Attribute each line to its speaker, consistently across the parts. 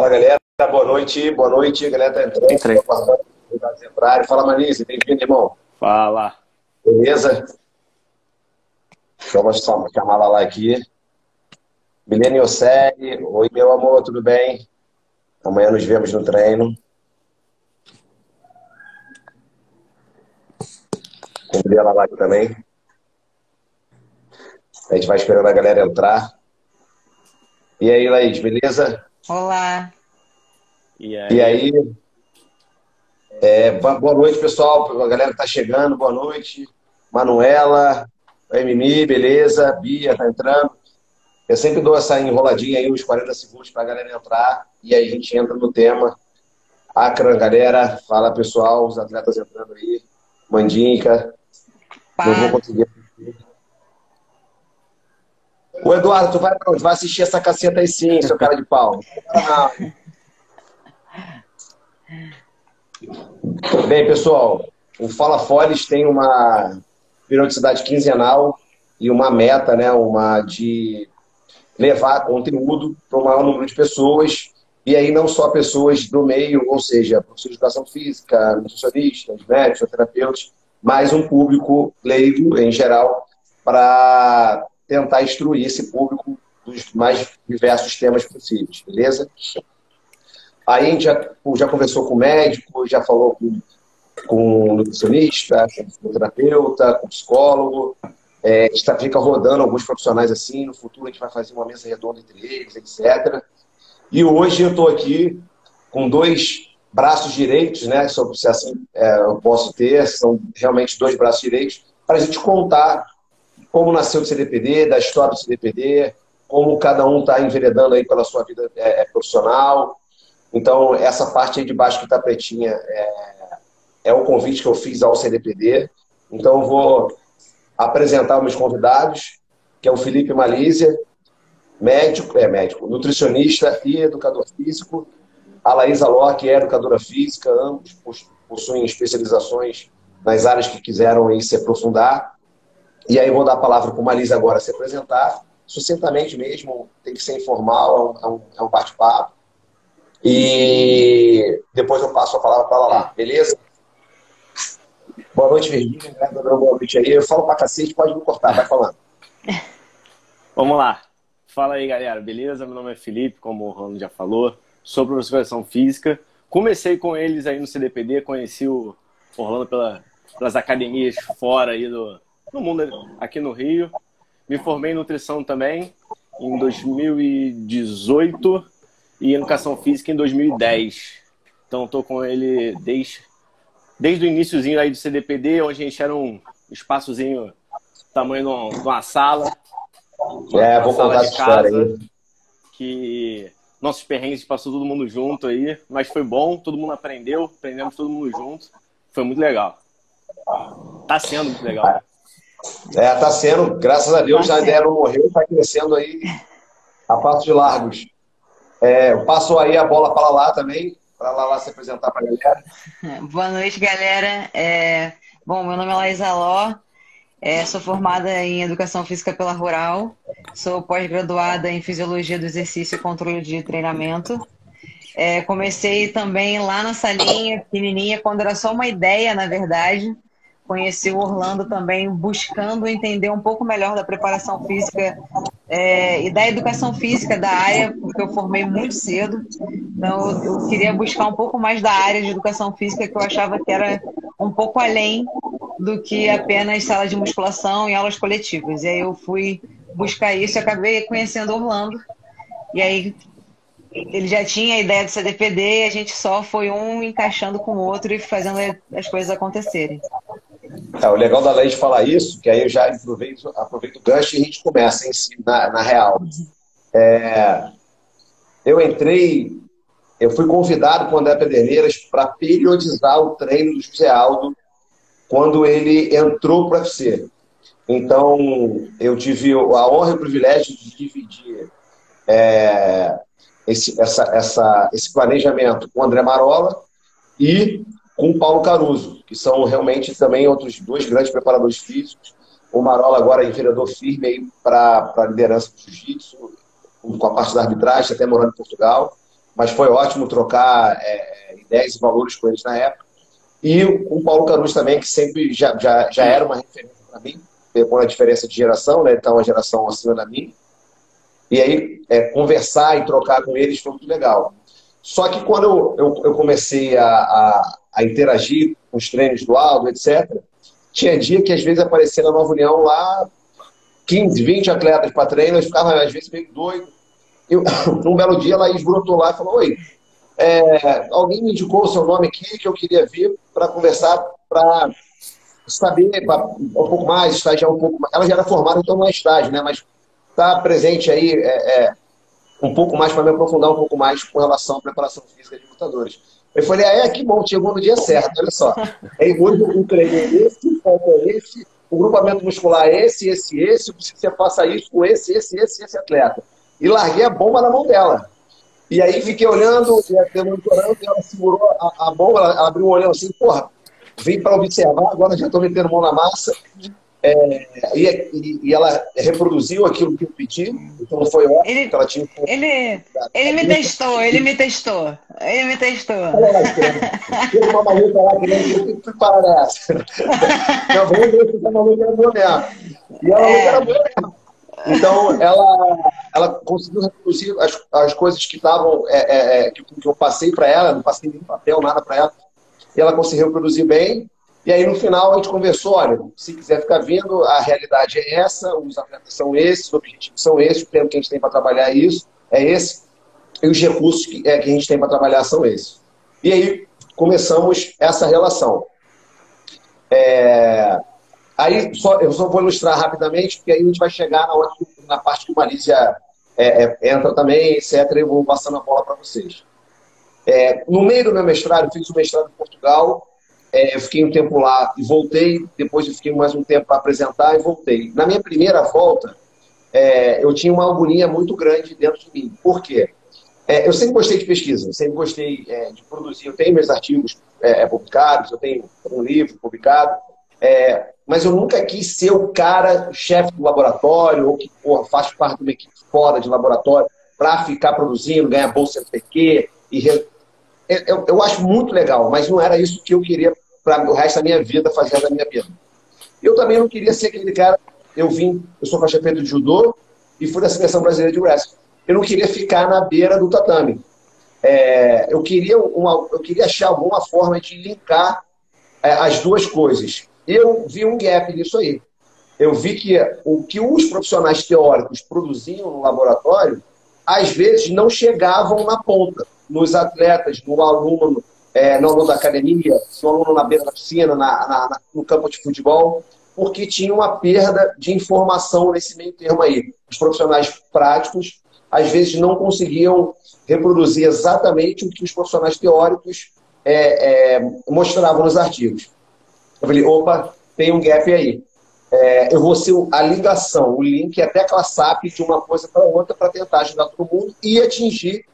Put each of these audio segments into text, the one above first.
Speaker 1: Fala, galera. Boa noite. Boa noite. A galera tá entrando. Entrei. Fala, Manise. Bem-vindo, irmão.
Speaker 2: Fala.
Speaker 1: Beleza? Deixa eu só chamar lá aqui. Milene Osséi. Oi, meu amor, tudo bem? Amanhã nos vemos no treino. Convidei ela lá também. A gente vai esperando a galera entrar. E aí, Laís, beleza?
Speaker 3: Olá.
Speaker 1: E aí? E aí? É, boa noite, pessoal. A galera que tá chegando, boa noite. Manuela, Mimi, beleza? Bia tá entrando. Eu sempre dou essa enroladinha aí, uns 40 segundos para a galera entrar, e aí a gente entra no tema. Acran, galera, fala pessoal, os atletas entrando aí. Mandinca. Não vou conseguir. O Eduardo, tu vai? Vai assistir essa caceta aí sim, seu cara de pau. Bem, pessoal, o Fala Foles tem uma periodicidade quinzenal e uma meta, né, uma de levar conteúdo para o maior número de pessoas, e aí não só pessoas do meio, ou seja, professores de educação física, nutricionistas, médicos, terapeutas, mas um público leigo em geral, para tentar instruir esse público dos mais diversos temas possíveis, beleza? Aí já, já conversou com o médico, já falou com, com nutricionista, com terapeuta, com psicólogo, é, a gente tá, fica rodando alguns profissionais assim, no futuro a gente vai fazer uma mesa redonda entre eles, etc. E hoje eu estou aqui com dois braços direitos, né? Se assim é, eu posso ter, são realmente dois braços direitos, para a gente contar como nasceu o CDPD, da história do CDPD, como cada um está enveredando aí pela sua vida é, é, profissional. Então, essa parte aí de baixo que está pretinha é, é o convite que eu fiz ao CDPD. Então, vou apresentar meus convidados, que é o Felipe Malísia, médico, é médico, nutricionista e educador físico, a Laísa que é educadora física, ambos possuem especializações nas áreas que quiseram aí se aprofundar. E aí vou dar a palavra para o Malisa agora se apresentar, sucintamente mesmo, tem que ser informal, é um, é um bate-papo. E depois eu passo a palavra para lá, beleza? Boa noite, Virgínia. Dando boa noite aí. Eu falo pra cacete, pode me cortar, vai falando.
Speaker 2: Vamos lá. Fala aí, galera. Beleza? Meu nome é Felipe, como o Ronaldo já falou. Sou professor de educação física. Comecei com eles aí no CDPD, conheci o Orlando pela, pelas academias fora aí do, no mundo, aqui no Rio. Me formei em nutrição também em 2018 e educação física em 2010. Então, estou com ele desde desde o iníciozinho aí do CDPD, onde a gente era um espaçozinho tamanho de uma, sala.
Speaker 1: É, uma vou sala contar essa história aí.
Speaker 2: Que nossos perrengues passou todo mundo junto aí, mas foi bom, todo mundo aprendeu, aprendemos todo mundo junto. Foi muito legal. Tá sendo muito legal.
Speaker 1: É, tá sendo, graças a Deus, tá a ideia não morreu, tá crescendo aí a passos de largos. É, passo aí a bola para lá também para lá, lá se apresentar para a galera.
Speaker 3: Boa noite, galera. É... Bom, meu nome é Laísa Ló, é, sou formada em Educação Física pela Rural, sou pós-graduada em Fisiologia do Exercício e Controle de Treinamento. É, comecei também lá na salinha, pequenininha, quando era só uma ideia, na verdade. Conheci o Orlando também buscando entender um pouco melhor da preparação física é, e da educação física da área, porque eu formei muito cedo. Então, eu queria buscar um pouco mais da área de educação física, que eu achava que era um pouco além do que apenas sala de musculação e aulas coletivas. E aí eu fui buscar isso e acabei conhecendo Orlando. E aí ele já tinha a ideia do CDPD e a gente só foi um encaixando com o outro e fazendo as coisas acontecerem.
Speaker 1: É, o legal da lei de falar isso, que aí eu já aproveito, aproveito o gancho e a gente começa em si, na, na real. É, eu entrei, eu fui convidado com o André Pederneiras para periodizar o treino do José Aldo quando ele entrou para o UFC. Então, eu tive a honra e o privilégio de dividir é, esse, essa, essa, esse planejamento com o André Marola e com o Paulo Caruso, que são realmente também outros dois grandes preparadores físicos. O Marola agora é vereador firme para a liderança do jiu-jitsu, com a parte da arbitragem, até morando em Portugal. mas foi ótimo trocar é, ideias e valores com eles na época. E o Paulo Caruso também, que sempre já, já, já era uma referência para mim, com a diferença de geração, né? Então, uma geração acima da minha. E aí, é, conversar e trocar com eles foi muito legal. Só que quando eu, eu, eu comecei a, a, a, interagir com os treinos do Aldo, etc., tinha dia que às vezes aparecia na Nova União lá 15, 20 atletas para treino, eu ficava às vezes meio doido. Eu, um belo dia, a Laís lá e falou: Oi, é, alguém me indicou o seu nome aqui que eu queria vir para conversar, para saber pra, um pouco mais, estagiar um pouco mais. Ela já era formada, então não é estágio, né? Mas está presente aí é, é, um pouco mais para me aprofundar um pouco mais com relação à preparação física de lutadores. Eu falei, ah, é, que bom, chegou no dia certo, olha só. Aí hoje o treino é esse, falta esse, o grupamento muscular é esse, esse, esse, preciso que você faça isso com esse, esse, esse, esse atleta. E larguei a bomba na mão dela. E aí fiquei olhando, monitorando, e ela segurou a, a bomba, ela, ela abriu um olhão assim, porra, vim para observar, agora já estou metendo mão na massa. É, e, e, ela reproduziu aquilo que eu pedi, então foi ótimo
Speaker 3: ele,
Speaker 1: ela tinha.
Speaker 3: Ele, ele me testou, ele me testou, ele me testou.
Speaker 1: Tem uma maluca lá que nem que para nessa. Não, vamos ver se essa maluca era boa mesmo. E ela é. era boa mesmo. Então, ela, ela conseguiu reproduzir as, as coisas que estavam, é, é, é, que, que eu passei para ela, não passei nenhum papel, nada para ela, e ela conseguiu reproduzir bem. E aí, no final, a gente conversou: olha, se quiser ficar vindo, a realidade é essa, os atletas são esses, os objetivos são esses, o tempo que a gente tem para trabalhar é isso, é esse, e os recursos que, é, que a gente tem para trabalhar são esses. E aí, começamos essa relação. É... Aí, só, eu só vou ilustrar rapidamente, porque aí a gente vai chegar na, na parte que o Malícia é, é, entra também, etc. E eu vou passando a bola para vocês. É, no meio do meu mestrado, fiz o mestrado em Portugal, é, eu fiquei um tempo lá e voltei, depois eu fiquei mais um tempo para apresentar e voltei. Na minha primeira volta, é, eu tinha uma agonia muito grande dentro de mim. Por quê? É, eu sempre gostei de pesquisa, sempre gostei é, de produzir. Eu tenho meus artigos é, publicados, eu tenho um livro publicado, é, mas eu nunca quis ser o cara, chefe do laboratório, ou que porra, faz parte de uma equipe fora de laboratório, para ficar produzindo, ganhar bolsa PQ e re eu, eu acho muito legal, mas não era isso que eu queria para o resto da minha vida, fazer da minha vida. Eu também não queria ser aquele cara. Eu vim, eu sou faixa preta de judô e fui da seleção brasileira de wrestling. Eu não queria ficar na beira do tatame. É, eu, queria uma, eu queria achar alguma forma de linkar é, as duas coisas. Eu vi um gap nisso aí. Eu vi que o que os profissionais teóricos produziam no laboratório, às vezes não chegavam na ponta nos atletas, no aluno, é, no aluno da academia, no aluno na beira da piscina, na, na, no campo de futebol, porque tinha uma perda de informação nesse meio termo aí. Os profissionais práticos, às vezes, não conseguiam reproduzir exatamente o que os profissionais teóricos é, é, mostravam nos artigos. Eu falei, opa, tem um gap aí. É, eu vou ser a ligação, o link, até aquela SAP de uma coisa para outra para tentar ajudar todo mundo e atingir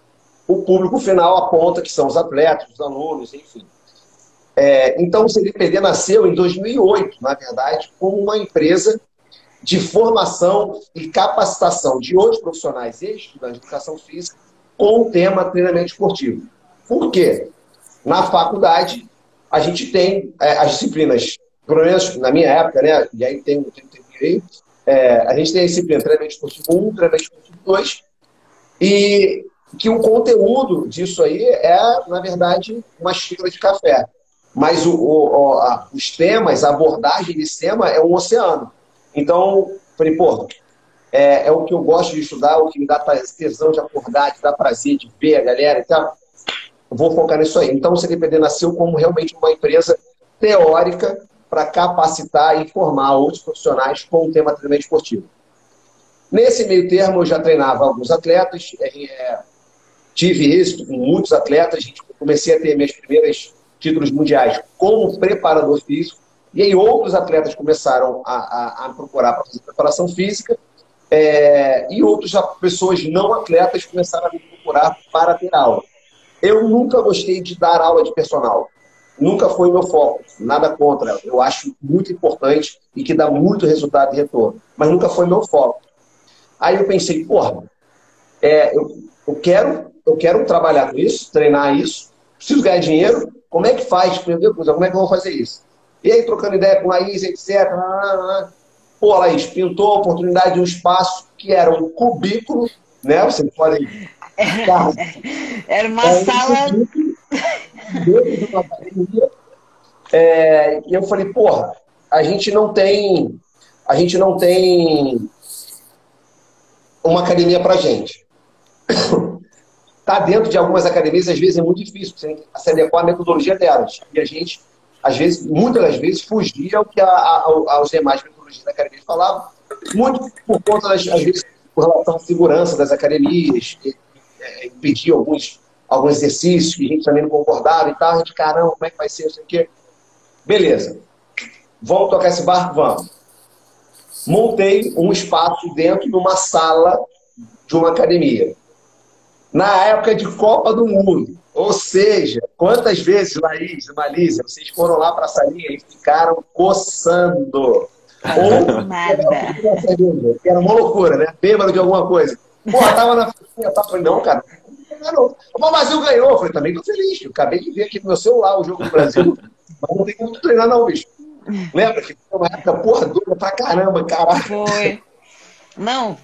Speaker 1: o público final aponta que são os atletas, os alunos, enfim. É, então, o CDPD nasceu em 2008, na verdade, como uma empresa de formação e capacitação de outros profissionais e estudantes de educação física com o tema treinamento esportivo. Por quê? Na faculdade, a gente tem é, as disciplinas, pelo menos na minha época, né? E aí tem, tem, tem aí, é, a gente tem a disciplina treinamento esportivo 1, treinamento esportivo 2, e que o conteúdo disso aí é, na verdade, uma xícara de café. Mas o, o, a, os temas, a abordagem desse tema é um oceano. Então, falei, pô, é, é, o que eu gosto de estudar, o que me dá tesão de acordar, de dar prazer de ver a galera. Então, vou focar nisso aí. Então, o CDPD nasceu como realmente uma empresa teórica para capacitar e formar outros profissionais com o tema treinamento esportivo. Nesse meio termo, eu já treinava alguns atletas, é, tive êxito com muitos atletas, comecei a ter meus primeiros títulos mundiais como preparador físico, e aí outros atletas começaram a, a, a procurar para fazer preparação física, é, e outras pessoas não atletas começaram a me procurar para ter aula. Eu nunca gostei de dar aula de personal. Nunca foi meu foco. Nada contra. Eu acho muito importante e que dá muito resultado e retorno. Mas nunca foi meu foco. Aí eu pensei, porra, é, eu, eu quero eu quero trabalhar com isso, treinar isso, preciso ganhar dinheiro, como é que faz? Meu como é que eu vou fazer isso? E aí, trocando ideia com a Laís, etc. Pô, Laís, pintou a oportunidade de um espaço que era um cubículo, né? Vocês podem.
Speaker 3: Era, era uma era sala. Dentro
Speaker 1: de uma academia. É, e eu falei, porra, a gente não tem. A gente não tem uma academia pra gente. Tá dentro de algumas academias, às vezes é muito difícil você se adequar à metodologia delas. E a gente, às vezes, muitas das vezes, fugia ao que a, a, aos demais metodologias da academia falavam, muito por conta, das, às vezes, com relação à segurança das academias, é, impedir alguns, alguns exercícios que a gente também não concordava e tal. A gente, caramba, como é que vai ser, isso aqui? Beleza. Vamos tocar esse barco? Vamos. Montei um espaço dentro de uma sala de uma academia na época de Copa do Mundo. Ou seja, quantas vezes, Laís e Malícia, vocês foram lá para a salinha e ficaram coçando? Ou
Speaker 3: Nada.
Speaker 1: Era uma loucura, né? Bêbado de alguma coisa. Pô, tava na frente, tava falei, não, cara, não. O Brasil ganhou. Eu falei, também tô feliz. Eu acabei de ver aqui no meu celular o jogo do Brasil. Mas não tem como treinar, não, bicho. Lembra que foi uma época porra dura pra caramba, caralho.
Speaker 3: Foi. Não,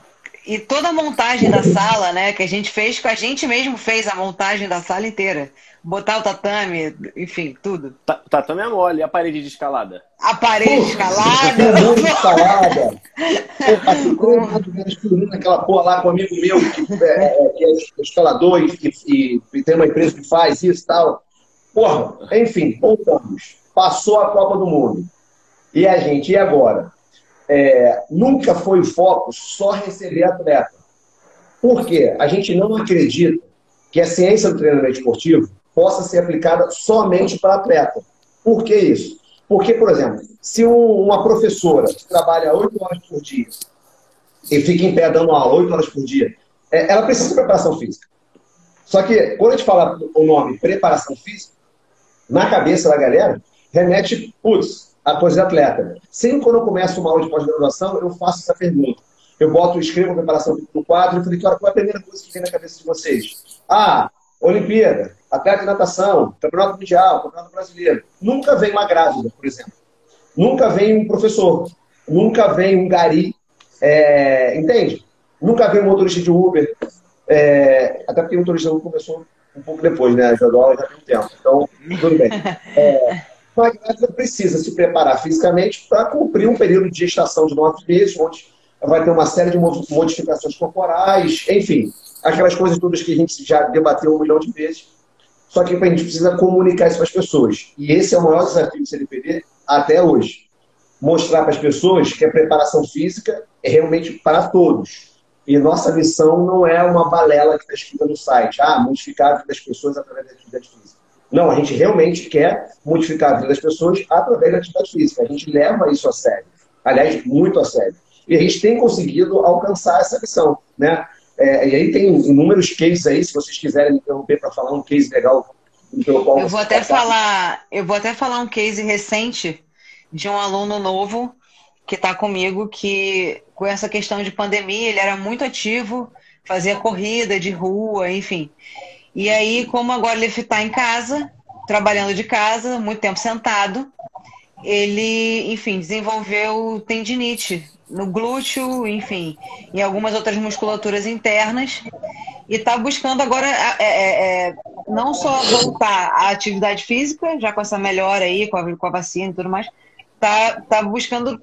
Speaker 3: e toda a montagem da sala, né, que a gente fez, que a gente mesmo fez a montagem da sala inteira. Botar o tatame, enfim, tudo.
Speaker 2: Ta tatame é mole, e a parede de escalada?
Speaker 3: A parede de escalada.
Speaker 1: de escalada. Pô, aquela porra lá com um amigo meu que é, é, que é escalador e, e, e, tem uma empresa que faz isso e tal. Porra, enfim, voltamos. Passou a Copa do Mundo. E a gente, e agora? É, nunca foi o foco só receber atleta. Por quê? A gente não acredita que a ciência do treinamento esportivo possa ser aplicada somente para atleta. Por que isso? Porque, por exemplo, se um, uma professora trabalha oito horas por dia e fica em pé dando aula oito horas por dia, é, ela precisa de preparação física. Só que, quando a gente fala o nome preparação física, na cabeça da galera, remete, putz, a coisa de atleta. Sempre quando eu começo uma aula de pós-graduação, eu faço essa pergunta. Eu boto, escrevo a preparação no quadro e falei, qual é a primeira coisa que vem na cabeça de vocês? Ah, Olimpíada, atleta de natação, campeonato mundial, campeonato brasileiro. Nunca vem uma grávida, por exemplo. Nunca vem um professor. Nunca vem um gari. É, entende? Nunca vem um motorista de Uber. É, até porque o motorista de Uber começou um pouco depois, né? Já dólar já tem um tempo. Então, tudo bem. É, a grávida precisa se preparar fisicamente para cumprir um período de gestação de nove meses, onde vai ter uma série de modificações corporais, enfim, aquelas coisas todas que a gente já debateu um milhão de vezes. Só que a gente precisa comunicar isso para as pessoas. E esse é o maior desafio do CDPD até hoje. Mostrar para as pessoas que a preparação física é realmente para todos. E nossa missão não é uma balela que está escrita no site. Ah, modificar a vida das pessoas através da atividade física. Não, a gente realmente quer modificar a vida das pessoas através da atividade física. A gente leva isso a sério. Aliás, muito a sério. E a gente tem conseguido alcançar essa missão. Né? É, e aí tem inúmeros cases aí, se vocês quiserem me interromper para falar um case legal
Speaker 3: pelo qual eu vou até falar, eu vou até falar um case recente de um aluno novo que está comigo que com essa questão de pandemia ele era muito ativo, fazia corrida de rua, enfim. E aí, como agora ele está em casa, trabalhando de casa, muito tempo sentado, ele, enfim, desenvolveu tendinite no glúteo, enfim, em algumas outras musculaturas internas, e está buscando agora é, é, é, não só voltar à atividade física, já com essa melhora aí, com a, com a vacina e tudo mais, está tá buscando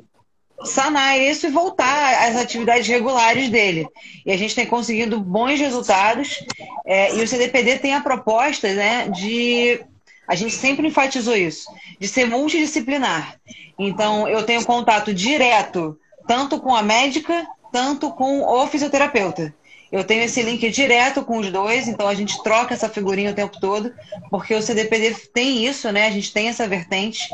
Speaker 3: sanar isso e voltar às atividades regulares dele. E a gente tem conseguido bons resultados. É, e o CDPD tem a proposta né, de. A gente sempre enfatizou isso, de ser multidisciplinar. Então, eu tenho contato direto tanto com a médica, tanto com o fisioterapeuta. Eu tenho esse link direto com os dois, então a gente troca essa figurinha o tempo todo, porque o CDPD tem isso, né? A gente tem essa vertente,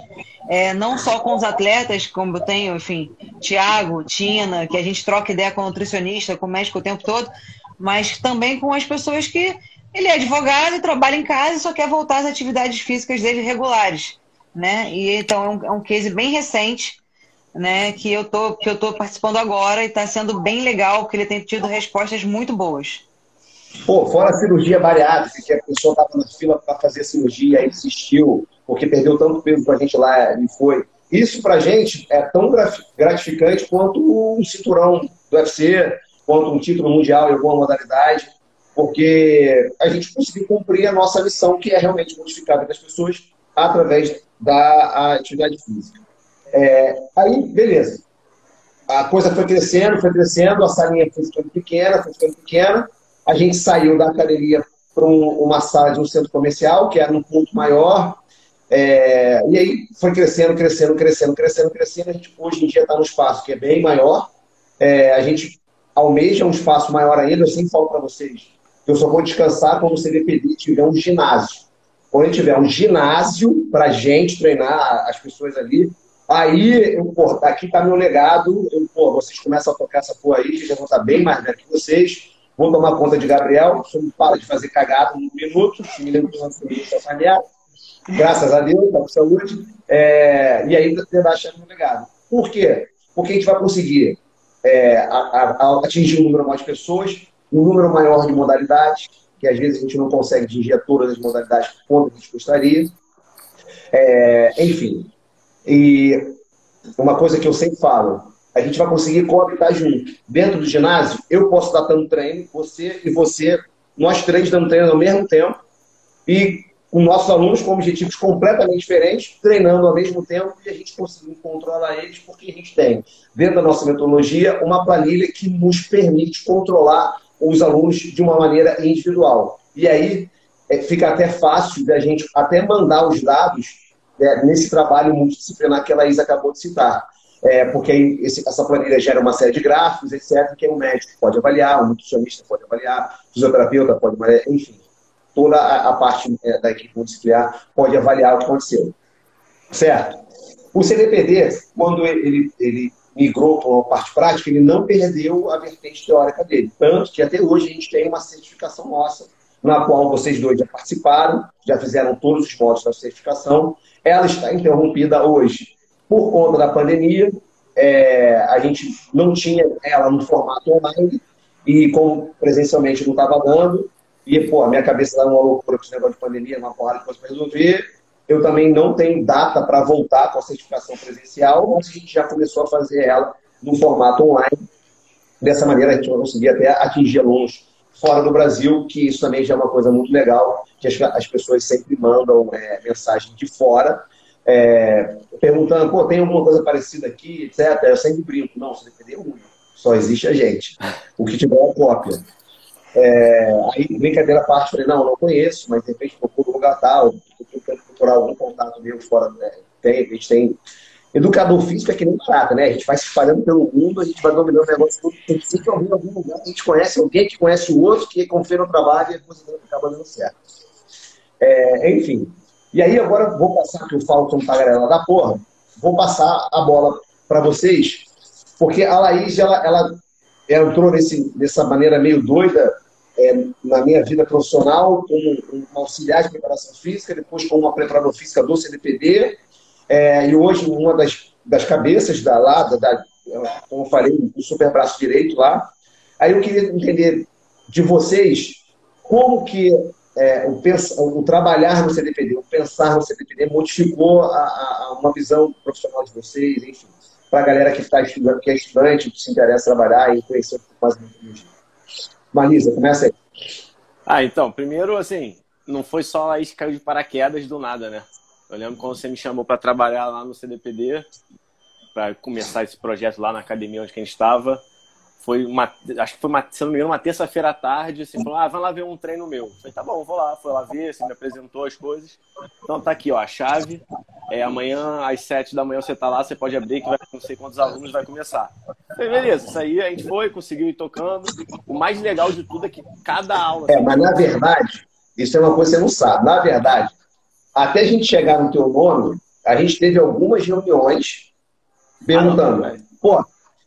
Speaker 3: é, não só com os atletas, como eu tenho, enfim, Tiago, Tina, que a gente troca ideia com o nutricionista, com o médico o tempo todo, mas também com as pessoas que ele é advogado, trabalha em casa e só quer voltar às atividades físicas dele regulares, né? E então é um, é um case bem recente né, que eu tô que eu tô participando agora e está sendo bem legal, porque ele tem tido respostas muito boas.
Speaker 1: Pô, fora a cirurgia bariátrica, que a pessoa estava na fila para fazer cirurgia, aí desistiu, porque perdeu tanto peso com a gente lá e foi. Isso para a gente é tão gratificante quanto um cinturão do UFC, quanto um título mundial em alguma modalidade, porque a gente conseguiu cumprir a nossa missão, que é realmente modificar a vida das pessoas através da atividade física. É, aí, beleza. A coisa foi crescendo, foi crescendo, a salinha foi ficando pequena, foi ficando pequena. A gente saiu da academia para um, uma sala de um centro comercial, que era um ponto maior. É, e aí foi crescendo, crescendo, crescendo, crescendo, crescendo. A gente hoje em dia está no espaço que é bem maior. É, a gente almeja um espaço maior ainda. Eu sempre falo para vocês que eu só vou descansar quando o CDPD tiver um ginásio. Quando tiver um ginásio para gente treinar as pessoas ali, aí eu, pô, aqui está meu legado. Eu, pô, vocês começam a tocar essa porra aí, já vão estar bem mais velho que vocês vou tomar conta de Gabriel, só me para de fazer cagada um minuto, se me lembro que família familiar, graças a Deus, tá com saúde, é, e aí tentar achar no legado. Por quê? Porque a gente vai conseguir é, a, a, a atingir um número maior de pessoas, um número maior de modalidades, que às vezes a gente não consegue atingir todas as modalidades quanto a gente gostaria. É, enfim, e uma coisa que eu sempre falo, a gente vai conseguir coabitar junto. Dentro do ginásio, eu posso estar dando treino, você e você, nós três dando treino ao mesmo tempo, e com nossos alunos com objetivos completamente diferentes, treinando ao mesmo tempo, e a gente conseguindo controlar eles, porque a gente tem, dentro da nossa metodologia, uma planilha que nos permite controlar os alunos de uma maneira individual. E aí é, fica até fácil da gente até mandar os dados é, nesse trabalho multidisciplinar que a Laís acabou de citar é, porque esse, essa planilha gera uma série de gráficos, etc., que o médico pode avaliar, o nutricionista pode avaliar, fisioterapeuta pode avaliar, enfim, toda a, a parte é, da equipe multidisciplinar pode avaliar o que aconteceu. Certo? O CDPD, quando ele, ele migrou para a parte prática, ele não perdeu a vertente teórica dele. Tanto que até hoje a gente tem uma certificação nossa, na qual vocês dois já participaram, já fizeram todos os modos da certificação. Ela está interrompida hoje por conta da pandemia, é, a gente não tinha ela no formato online e como presencialmente não estava dando, e pô, a minha cabeça dá uma loucura com esse negócio de pandemia, porrada de coisa para resolver. Eu também não tenho data para voltar com a certificação presencial, mas a gente já começou a fazer ela no formato online. Dessa maneira a gente vai conseguir até atingir alunos fora do Brasil, que isso também já é uma coisa muito legal, que as, as pessoas sempre mandam é, mensagem de fora é, perguntando, pô, tem alguma coisa parecida aqui, etc. Eu sempre brinco, não, você é único, só existe a gente. O que tiver é cópia. É, aí, brincadeira à parte, falei, não, não conheço, mas de repente procuro um lugar tal, tentando procurar algum contato meu fora. Né? Tem, a gente tem. Educador físico é que nem barata, né? A gente vai se espalhando pelo mundo, a gente vai dominando o negócio todo, tem que sempre ouvir em algum lugar, a gente conhece alguém que conhece o outro, que confia no trabalho e a coisa acaba dando certo. É, enfim, e aí agora vou passar que o Falcon tagarela da porra, vou passar a bola para vocês, porque a Laís, ela, ela, entrou nesse, dessa maneira meio doida é, na minha vida profissional, como um auxiliar de preparação física, depois como uma preparadora física do CDPD, é, e hoje uma das, das cabeças da lá, da, como eu falei, o super braço direito lá. Aí eu queria entender de vocês como que é, o, pens, o, trabalhar no CDPD, o pensar no CDPD modificou a, a, uma visão profissional de vocês, enfim, para a galera que está estudando, que é estudante, que se interessa trabalhar e conhecer um mais da. Marisa, começa aí.
Speaker 2: Ah, então, primeiro, assim, não foi só a que caiu de paraquedas do nada, né? Eu lembro quando você me chamou para trabalhar lá no CDPD, para começar esse projeto lá na academia onde a gente estava foi uma, acho que foi uma, se não me engano, uma terça-feira à tarde, assim, falou, ah, vai lá ver um treino meu. Eu falei, tá bom, vou lá, foi lá ver, você me apresentou as coisas. Então tá aqui, ó, a chave, é, amanhã às sete da manhã você tá lá, você pode abrir que vai, não sei quantos alunos vai começar. Falei, beleza, isso aí a gente foi, conseguiu ir tocando. O mais legal de tudo é que cada aula...
Speaker 1: É, mas na verdade, isso é uma coisa que você não sabe, na verdade, até a gente chegar no teu nome, a gente teve algumas reuniões perguntando, ah, pô,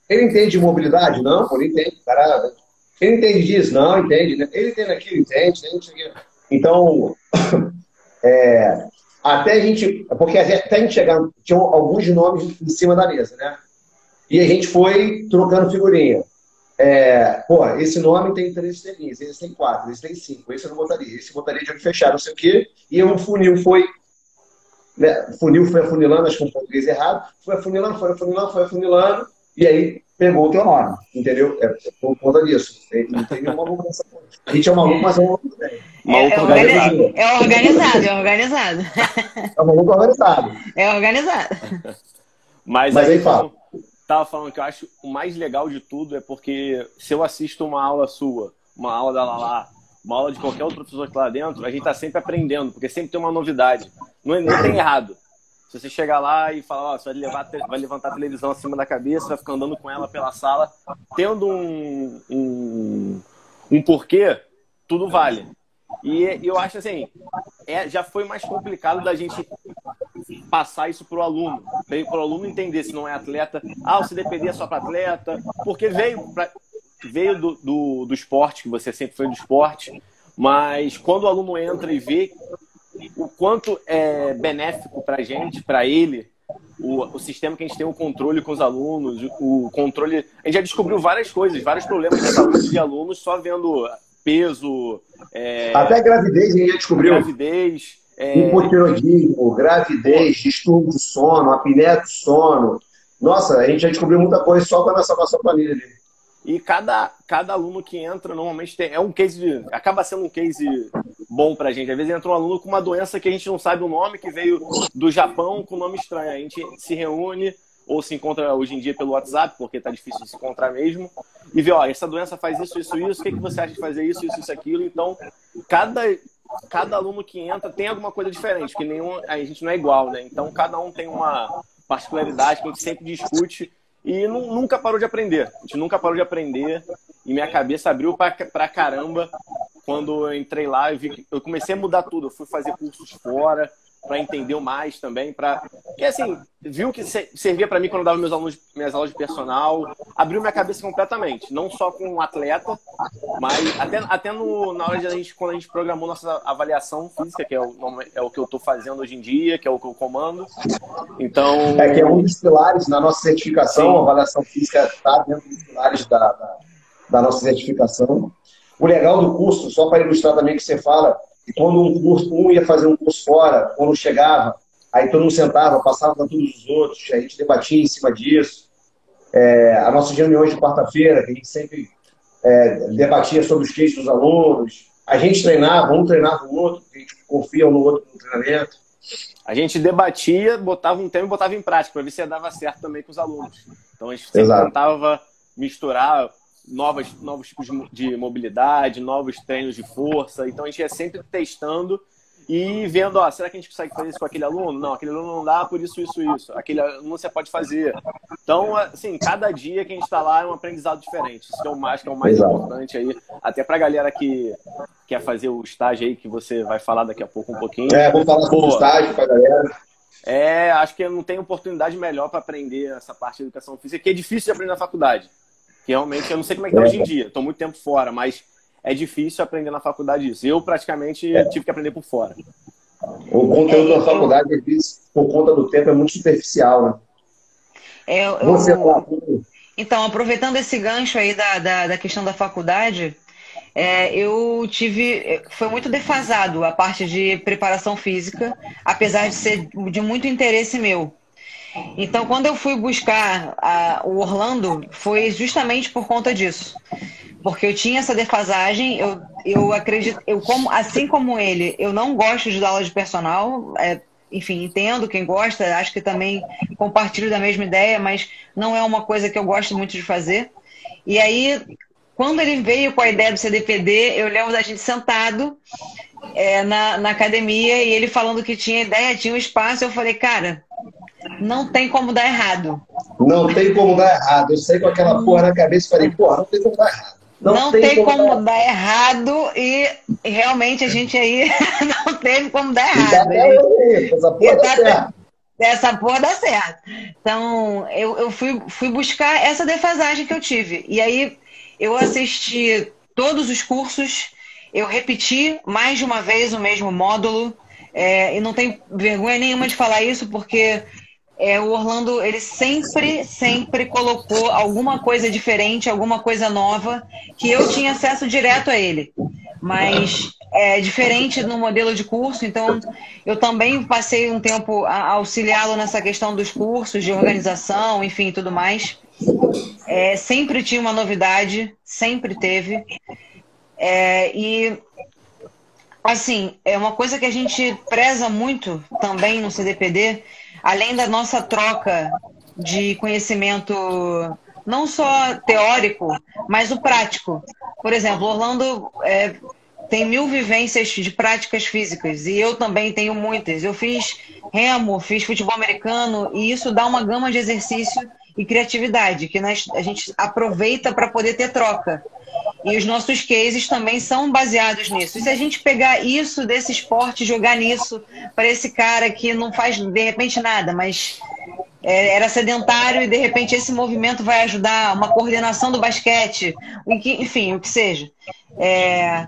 Speaker 1: ele entende de mobilidade? Não, pô, ele entende. Cara, ele entende disso? Não, entende. Né? Ele entende aquilo? Entende. entende então, é, até a gente. Porque até a gente chegar. Tinham alguns nomes em cima da mesa, né? E a gente foi trocando figurinha. É, pô, esse nome tem três estrelinhas, esse tem quatro, esse tem cinco, esse eu não botaria, esse eu botaria de olho fechado, não sei o quê. E o funil foi. Né, funil foi afunilando, acho que um português errado, foi afunilando, foi afunilando, foi afunilando, e aí pegou o teu nome, entendeu? É por conta disso. Não tem nenhuma nessa A gente é maluco, mas é um maluco
Speaker 3: também. É, é, organizado. é organizado, é organizado.
Speaker 1: É um maluco organizado.
Speaker 3: É organizado.
Speaker 2: Mas, mas aí, aí fala tava falando que eu acho o mais legal de tudo é porque se eu assisto uma aula sua, uma aula da Lala, uma aula de qualquer outro professor que tá lá dentro, a gente tá sempre aprendendo, porque sempre tem uma novidade. Não, é, tem errado. Se você chegar lá e falar, ó, você vai, levar, vai levantar a televisão acima da cabeça, vai ficar andando com ela pela sala, tendo um, um, um porquê, tudo vale. E eu acho assim, é, já foi mais complicado da gente passar isso para o aluno, para o aluno entender se não é atleta, ah, o CDPD é só para atleta, porque veio, pra, veio do, do, do esporte, que você sempre foi do esporte, mas quando o aluno entra e vê o quanto é benéfico para a gente, para ele, o, o, sistema que a gente tem o controle com os alunos, o controle. A gente já descobriu várias coisas, vários problemas de saúde de alunos só vendo peso. É,
Speaker 1: Até gravidez a gente já descobriu.
Speaker 2: Gravidez.
Speaker 1: É... Hipotiroidismo, gravidez, distúrbio de sono, apneia do sono. Nossa, a gente já descobriu muita coisa só com a nossa, nossa planilha ali.
Speaker 2: E cada, cada aluno que entra, normalmente tem, é um case de, acaba sendo um case bom pra gente. Às vezes entra um aluno com uma doença que a gente não sabe o nome, que veio do Japão com nome estranho. A gente se reúne ou se encontra hoje em dia pelo WhatsApp, porque tá difícil de se encontrar mesmo, e vê, ó, essa doença faz isso, isso, isso, o que, que você acha de fazer isso, isso, isso, aquilo. Então, cada cada aluno que entra tem alguma coisa diferente, porque nenhum, a gente não é igual, né? Então cada um tem uma particularidade que a gente sempre discute e nunca parou de aprender. A gente nunca parou de aprender e minha cabeça abriu pra, pra caramba quando eu entrei lá. Eu, vi, eu comecei a mudar tudo. Eu fui fazer cursos fora, para entender mais também, para que assim viu que servia para mim quando eu dava meus alunos minhas aulas de personal, abriu minha cabeça completamente, não só com um atleta, mas até, até no, na hora de a gente quando a gente programou nossa avaliação física, que é o, é o que eu estou fazendo hoje em dia, que é o que eu comando. Então
Speaker 1: é que é um dos pilares na nossa certificação, Sim. a avaliação física está dentro dos pilares da, da, da nossa certificação. O legal do curso, só para ilustrar também que você fala, e quando um, curso, um ia fazer um curso fora, quando chegava, aí todo mundo sentava, passava para todos os outros, a gente debatia em cima disso. É, as nossas reuniões de quarta-feira, que a gente sempre é, debatia sobre os cases dos alunos. A gente treinava, um treinava o outro, a gente confia um no outro no treinamento.
Speaker 2: A gente debatia, botava um tema e botava em prática, para ver se dava certo também com os alunos. Então a gente sempre Exato. tentava misturar novas, novos tipos de mobilidade, novos treinos de força. Então a gente é sempre testando e vendo, ó, será que a gente consegue fazer isso com aquele aluno? Não, aquele aluno não dá, por isso, isso, isso. Aquele aluno você pode fazer. Então, assim, cada dia que a gente está lá é um aprendizado diferente. Isso é o mais, que é o mais Exato. importante aí. Até para a galera que quer fazer o estágio aí, que você vai falar daqui a pouco um pouquinho.
Speaker 1: É, vou falar sobre o estágio para a galera.
Speaker 2: É, acho que não tem oportunidade melhor para aprender essa parte de educação física, que é difícil de aprender na faculdade. Que realmente, eu não sei como é que tá hoje em dia, estou muito tempo fora, mas é difícil aprender na faculdade isso. Eu praticamente é. tive que aprender por fora.
Speaker 1: O conteúdo da faculdade, por conta do tempo, é muito superficial, né?
Speaker 3: É, eu, Você eu... Então, aproveitando esse gancho aí da, da, da questão da faculdade, é, eu tive. Foi muito defasado a parte de preparação física, apesar de ser de muito interesse meu. Então, quando eu fui buscar a, o Orlando, foi justamente por conta disso. Porque eu tinha essa defasagem, eu, eu acredito, eu como, assim como ele, eu não gosto de dar aula de personal, é, enfim, entendo quem gosta, acho que também compartilho da mesma ideia, mas não é uma coisa que eu gosto muito de fazer. E aí, quando ele veio com a ideia do CDPD, eu lembro da gente sentado é, na, na academia e ele falando que tinha ideia, tinha um espaço, eu falei, cara, não tem como dar errado.
Speaker 1: Não tem como dar errado. Eu saí com aquela porra na cabeça e falei, porra, não tem como dar errado.
Speaker 3: Não, não tem, tem, como, como dar... errado e realmente a gente aí não teve como dar errado. Essa porra dá certo. Essa porra dá certo. Então, eu, eu fui, fui buscar essa defasagem que eu tive. E aí, eu assisti todos os cursos, eu repeti mais de uma vez o mesmo módulo, é, e não tenho vergonha nenhuma de falar isso, porque é, o Orlando, ele sempre, sempre colocou alguma coisa diferente, alguma coisa nova, que eu tinha acesso direto a ele. Mas é diferente no modelo de curso, então eu também passei um tempo a auxiliá-lo nessa questão dos cursos, de organização, enfim, tudo mais. É, sempre tinha uma novidade, sempre teve. É, e assim, é uma coisa que a gente preza muito também no CDPD além da nossa troca de conhecimento não só teórico, mas o prático. Por exemplo, Orlando é, tem mil vivências de práticas físicas e eu também tenho muitas. Eu fiz remo, fiz futebol americano e isso dá uma gama de exercício e criatividade que nós, a gente aproveita para poder ter troca. E os nossos cases também são baseados nisso. E se a gente pegar isso desse esporte, jogar nisso para esse cara que não faz de repente nada, mas é, era sedentário e de repente esse movimento vai ajudar uma coordenação do basquete, enfim, o que seja. É,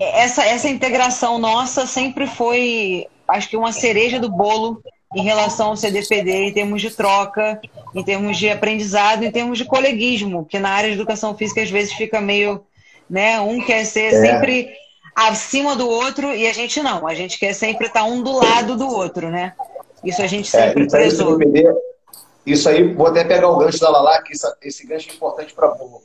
Speaker 3: essa, essa integração nossa sempre foi, acho que uma cereja do bolo em relação ao CDPD em termos de troca, em termos de aprendizado, em termos de coleguismo, que na área de educação física às vezes fica meio, né, um quer ser é. sempre acima do outro e a gente não, a gente quer sempre estar um do lado do outro, né? Isso a gente é, sempre é, prezou.
Speaker 1: Isso aí, vou até pegar o gancho da Lala, que isso, esse gancho é importante para povo.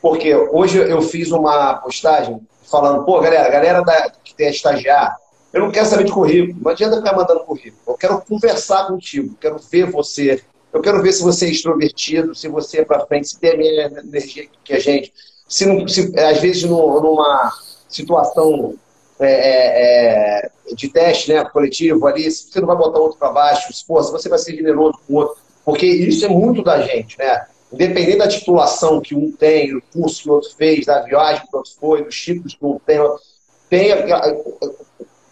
Speaker 1: Porque hoje eu fiz uma postagem falando, pô, galera, galera da, que tem a estagiar, eu não quero saber de currículo. Não adianta ficar mandando currículo. Eu quero conversar contigo. Quero ver você. Eu quero ver se você é extrovertido, se você é para frente, se tem a mesma energia que a gente. Se, não, se às vezes numa situação é, é, é, de teste né, coletivo ali, se você não vai botar outro para baixo, se, pô, se você vai ser generoso com o outro. Porque isso é muito da gente, né? Independente da titulação que um tem, do curso que o outro fez, da viagem que o outro foi, dos títulos que um tem, tem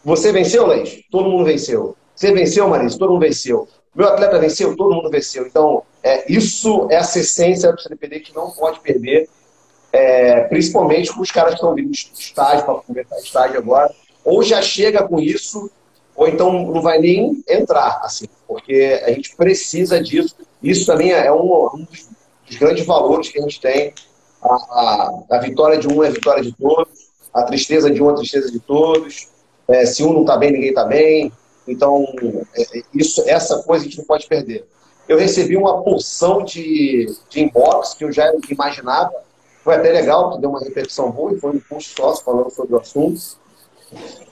Speaker 1: você venceu, Leite? Todo mundo venceu. Você venceu, Marisa? Todo mundo venceu. Meu atleta venceu? Todo mundo venceu. Então, é, isso é essa essência do CDPD que não pode perder, é, principalmente com os caras que estão vindo de estágio, para começar estágio agora, ou já chega com isso, ou então não vai nem entrar, assim, porque a gente precisa disso. Isso também é um, um dos grandes valores que a gente tem. A, a, a vitória de um é a vitória de todos, a tristeza de um é a tristeza de todos. É, se um não está bem, ninguém está bem. Então, é, isso, essa coisa a gente não pode perder. Eu recebi uma porção de, de inbox que eu já imaginava. Foi até legal, que deu uma repetição boa e foi um curso só falando sobre o assunto.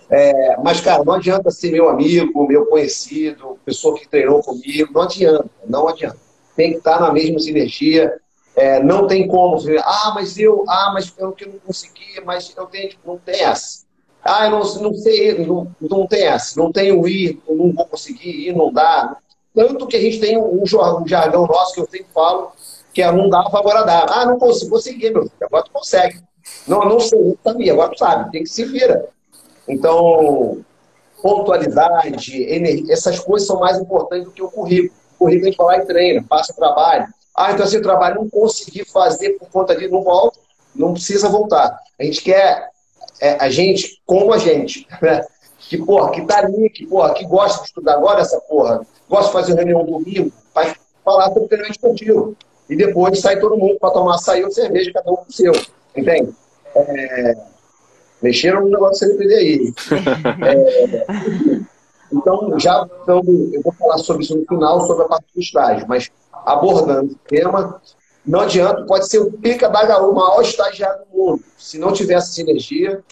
Speaker 1: É, mas, cara, não adianta ser meu amigo, meu conhecido, pessoa que treinou comigo. Não adianta, não adianta. Tem que estar na mesma sinergia. É, não tem como. Ah, mas eu, ah, mas eu que não consegui, mas eu tenho. Não tem essa. Ah, eu não, não sei, não, não tem essa, não tenho ir, não vou conseguir ir, não dá. Tanto que a gente tem um, um jargão nosso que eu sempre falo, que é não dava, agora dá. Ah, não consigo, conseguir, meu filho, agora tu consegue. Não, não sei, sabia, agora tu sabe, tem que se vira. Então, pontualidade, energia, essas coisas são mais importantes do que o currículo. O currículo a gente vai lá e treina, passa trabalho. Ah, então assim, o trabalho não consegui fazer por conta de não volta, não precisa voltar. A gente quer é, a gente como a gente, né? Que, porra, que tá ali, que, porra, que gosta de estudar agora essa porra, gosta de fazer reunião domingo, vai falar sobre treinamento esportivo. E depois sai todo mundo para tomar açaí ou cerveja, cada um com o seu. Entende? É... Mexeram no negócio CNPD aí. é... Então, já então, eu vou falar sobre isso no final, sobre a parte do estágio, mas abordando o tema, não adianta, pode ser o pica da gaúcha, o maior estagiário do mundo. Se não tiver essa sinergia,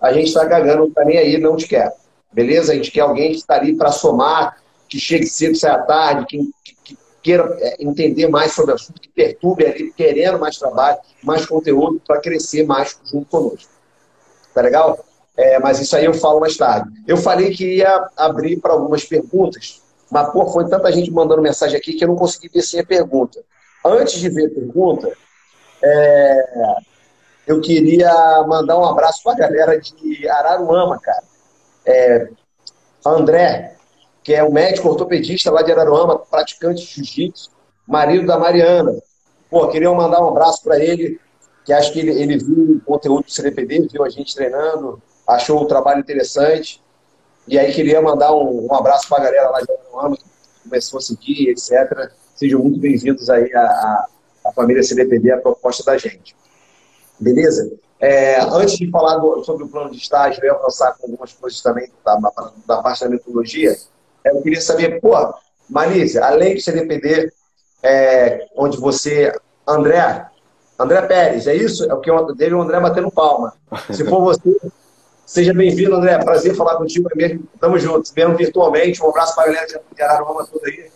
Speaker 1: a gente está cagando, não está nem aí, não te quer. Beleza? A gente quer alguém que está ali para somar, que chegue cedo, saia tarde, que, que, que queira é, entender mais sobre o assunto, que perturbe ali, querendo mais trabalho, mais conteúdo para crescer mais junto conosco. Tá legal? É, mas isso aí eu falo mais tarde. Eu falei que ia abrir para algumas perguntas, mas pô, foi tanta gente mandando mensagem aqui que eu não consegui ver sem a pergunta. Antes de ver a pergunta, é, eu queria mandar um abraço para a galera de Araruama, cara. É, André, que é o médico ortopedista lá de Araruama, praticante de jiu-jitsu, marido da Mariana. Pô, queria mandar um abraço para ele, que acho que ele, ele viu o conteúdo do CDPD, viu a gente treinando, achou o trabalho interessante. E aí queria mandar um, um abraço para a galera lá de Araruama, começou a seguir, etc. Sejam muito bem-vindos aí à, à, família CDPD, a proposta da gente. Beleza? É, antes de falar do, sobre o plano de estágio, eu ia avançar com algumas coisas também da, da parte da metodologia. É, eu queria saber, pô, Malícia, além do CDPD, é, onde você. André, André Pérez, é isso? É o que dele o André batendo palma. Se for você, seja bem-vindo, André. Prazer falar contigo é mesmo. Tamo junto. Vendo virtualmente. Um abraço para a galera de Araruama toda aí.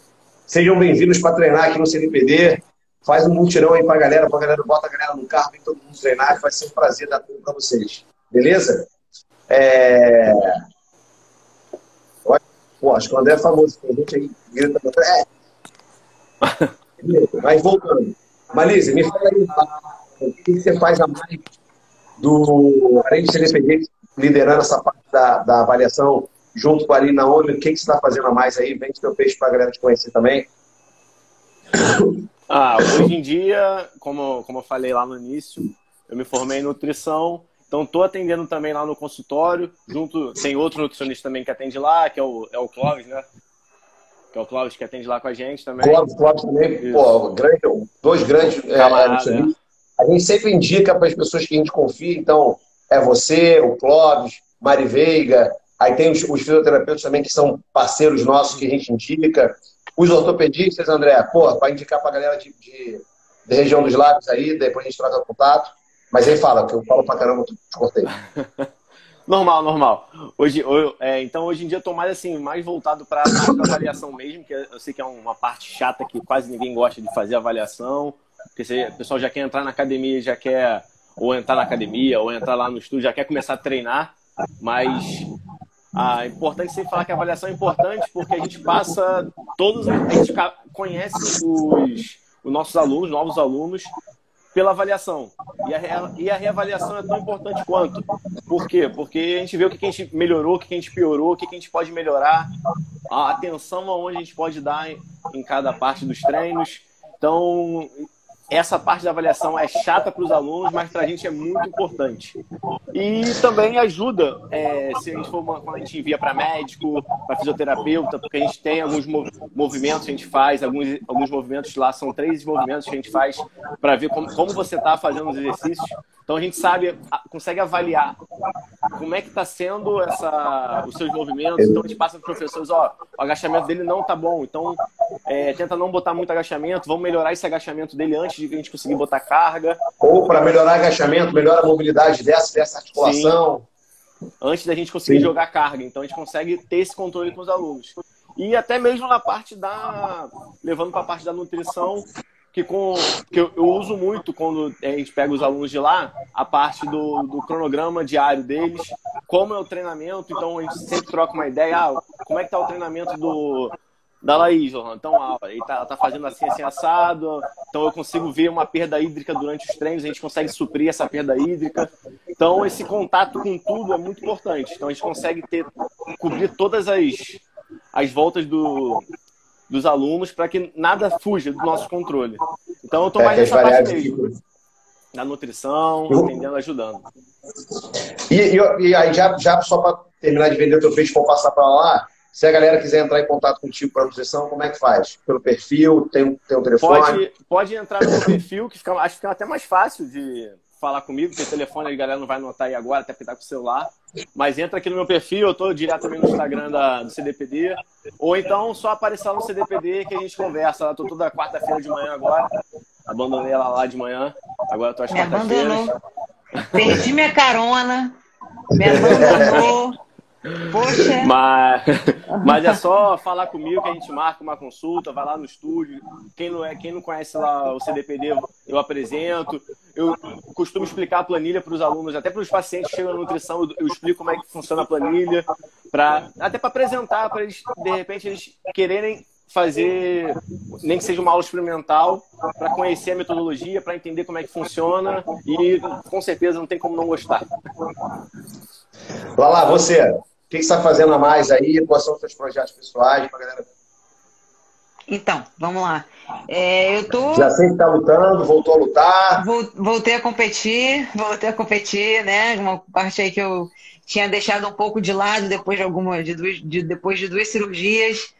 Speaker 1: Sejam bem-vindos para treinar aqui no CNPD. Faz um multirão aí para a galera, para a galera, bota a galera no carro, vem todo mundo treinar, vai ser um prazer dar tudo para vocês. Beleza? É... Pô, acho que o André é famoso, tem gente aí grita. É. Mas voltando. Malise, me fala aí, o que você faz a mais do, além de ser liderando essa parte da, da avaliação junto com a Arina ONU, o que, que você está fazendo a mais aí? Vende teu peixe para a galera te conhecer também.
Speaker 2: Ah, hoje em dia, como, como eu falei lá no início, eu me formei em nutrição, então estou atendendo também lá no consultório, junto, tem outro nutricionista também que atende lá, que é o, é o Clóvis, né? que é o Cláudio que atende lá com a gente também.
Speaker 1: Cláudio, Cláudio também, pô, grande, dois grandes é, Camarada, é, A gente sempre indica para as pessoas que a gente confia, então é você, o Clóvis, Mari Veiga, aí tem os, os fisioterapeutas também que são parceiros nossos que a gente indica. Os ortopedistas, André, pô, para indicar para a galera de, de, de, região dos lábios aí, depois a gente troca contato. Mas aí fala, que eu falo pra caramba, te cortei.
Speaker 2: Normal, normal. Hoje, eu, é, então, hoje em dia, eu tô mais assim, mais voltado para a avaliação mesmo, que eu sei que é uma parte chata que quase ninguém gosta de fazer avaliação, porque se, o pessoal já quer entrar na academia, já quer ou entrar na academia, ou entrar lá no estúdio, já quer começar a treinar, mas ah, é importante sempre falar que a avaliação é importante porque a gente passa todos, a gente conhece os, os nossos alunos, novos alunos, pela avaliação. E a, e a reavaliação é tão importante quanto. Por quê? Porque a gente vê o que a gente melhorou, o que a gente piorou, o que a gente pode melhorar, a atenção aonde a gente pode dar em, em cada parte dos treinos. Então, essa parte da avaliação é chata para os alunos, mas para a gente é muito importante. E também ajuda, é, se a gente for quando a gente envia para médico, para fisioterapeuta, porque a gente tem alguns movimentos que a gente faz, alguns, alguns movimentos lá, são três movimentos que a gente faz para ver como, como você está fazendo os exercícios. Então a gente sabe, consegue avaliar como é que está sendo essa, os seus movimentos. Então a gente passa para os professores, ó, o agachamento dele não tá bom, então é, tenta não botar muito agachamento, vamos melhorar esse agachamento dele antes de a gente conseguir botar carga.
Speaker 1: Ou para melhorar agachamento, melhora a mobilidade dessa, dessa articulação.
Speaker 2: Sim. Antes da gente conseguir Sim. jogar carga. Então a gente consegue ter esse controle com os alunos. E até mesmo na parte da. levando para a parte da nutrição, que, com, que eu, eu, uso muito quando a gente pega os alunos de lá, a parte do, do cronograma diário deles, como é o treinamento, então a gente sempre troca uma ideia, ah, como é que tá o treinamento do, da Laís, então ah, ele tá, tá fazendo assim, assim, assado, então eu consigo ver uma perda hídrica durante os treinos, a gente consegue suprir essa perda hídrica, então esse contato com tudo é muito importante, então a gente consegue ter, cobrir todas as, as voltas do, dos alunos para que nada fuja do nosso controle. Então eu estou mais é, nessa parte mesmo. Na nutrição, entendendo, ajudando.
Speaker 1: E, e, e, aí, já, já só para terminar de vender o teu peixe, for passar para lá, se a galera quiser entrar em contato contigo para a nutrição, como é que faz? Pelo perfil? Tem, tem um telefone?
Speaker 2: Pode, pode entrar no perfil, que fica, acho que fica até mais fácil de, falar comigo, porque o telefone a galera não vai anotar aí agora, até porque tá com o celular. Mas entra aqui no meu perfil, eu tô diretamente no Instagram da, do CDPD. Ou então só aparecer no CDPD que a gente conversa. Eu tô toda quarta-feira de manhã agora. Abandonei ela lá de manhã. Agora eu tô às quarta-feiras.
Speaker 3: Perdi minha carona. Me abandonou. Poxa!
Speaker 2: Mas, mas é só falar comigo que a gente marca uma consulta, vai lá no estúdio. Quem não, é, quem não conhece lá o CDPD, eu apresento. Eu costumo explicar a planilha para os alunos, até para os pacientes que chegam na nutrição, eu explico como é que funciona a planilha, pra, até para apresentar, para eles, de repente, eles quererem fazer, nem que seja uma aula experimental, para conhecer a metodologia, para entender como é que funciona e com certeza não tem como não gostar.
Speaker 1: Lá, lá, você que, que você está fazendo a mais aí? Quais são os seus projetos pessoais para galera?
Speaker 3: Então, vamos lá. É, eu tô.
Speaker 1: Já sei que está lutando, voltou a lutar.
Speaker 3: Voltei a competir, voltei a competir, né? Uma parte aí que eu tinha deixado um pouco de lado depois de alguma, de duas, de, depois de duas cirurgias.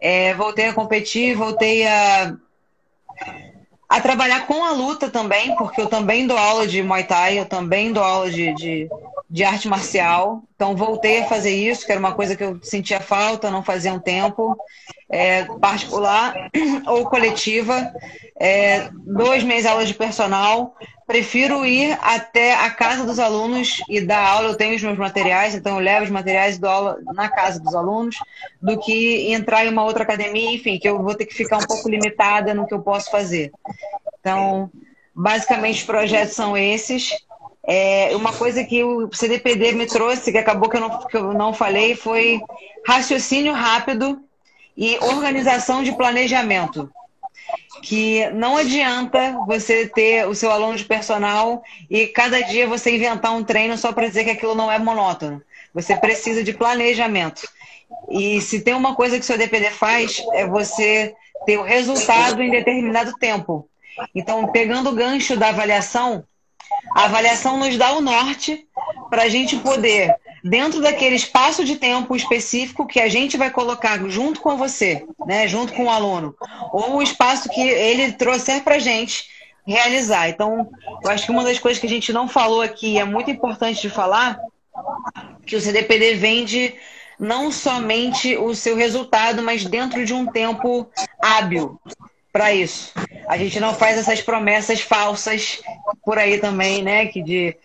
Speaker 3: É, voltei a competir, voltei a, a trabalhar com a luta também, porque eu também dou aula de Muay Thai, eu também dou aula de, de, de arte marcial. Então voltei a fazer isso, que era uma coisa que eu sentia falta, não fazia um tempo. É, particular ou coletiva, é, dois meses aulas de personal, prefiro ir até a casa dos alunos e dar aula. Eu tenho os meus materiais, então eu levo os materiais e dou aula na casa dos alunos, do que entrar em uma outra academia, enfim, que eu vou ter que ficar um pouco limitada no que eu posso fazer. Então, basicamente, os projetos são esses. É, uma coisa que o CDPD me trouxe, que acabou que eu, não, que eu não falei, foi raciocínio rápido e organização de planejamento que não adianta você ter o seu aluno de personal e cada dia você inventar um treino só para dizer que aquilo não é monótono. Você precisa de planejamento. E se tem uma coisa que o seu DPD faz, é você ter o resultado em determinado tempo. Então, pegando o gancho da avaliação, a avaliação nos dá o norte para a gente poder dentro daquele espaço de tempo específico que a gente vai colocar junto com você, né, junto com o aluno, ou o espaço que ele trouxer para a gente realizar. Então, eu acho que uma das coisas que a gente não falou aqui é muito importante de falar, que o CDPD vende não somente o seu resultado, mas dentro de um tempo hábil para isso. A gente não faz essas promessas falsas por aí também, né, que de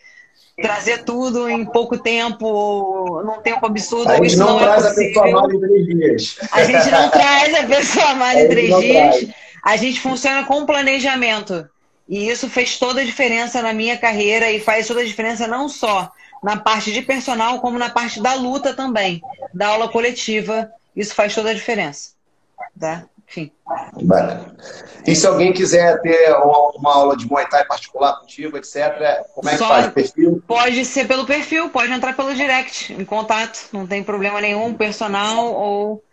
Speaker 3: trazer tudo em pouco tempo, num tempo absurdo.
Speaker 1: A gente não, não é traz é a pessoa amada em três dias.
Speaker 3: A gente não traz a pessoa amada em três dias. Traz. A gente funciona com planejamento. E isso fez toda a diferença na minha carreira e faz toda a diferença não só na parte de personal, como na parte da luta também, da aula coletiva. Isso faz toda a diferença. Tá? Enfim.
Speaker 1: Bacana. E se alguém quiser ter uma aula de Muay Thai particular contigo, etc., como é que Só faz? Perfil?
Speaker 3: Pode ser pelo perfil, pode entrar pelo direct, em contato, não tem problema nenhum, personal ou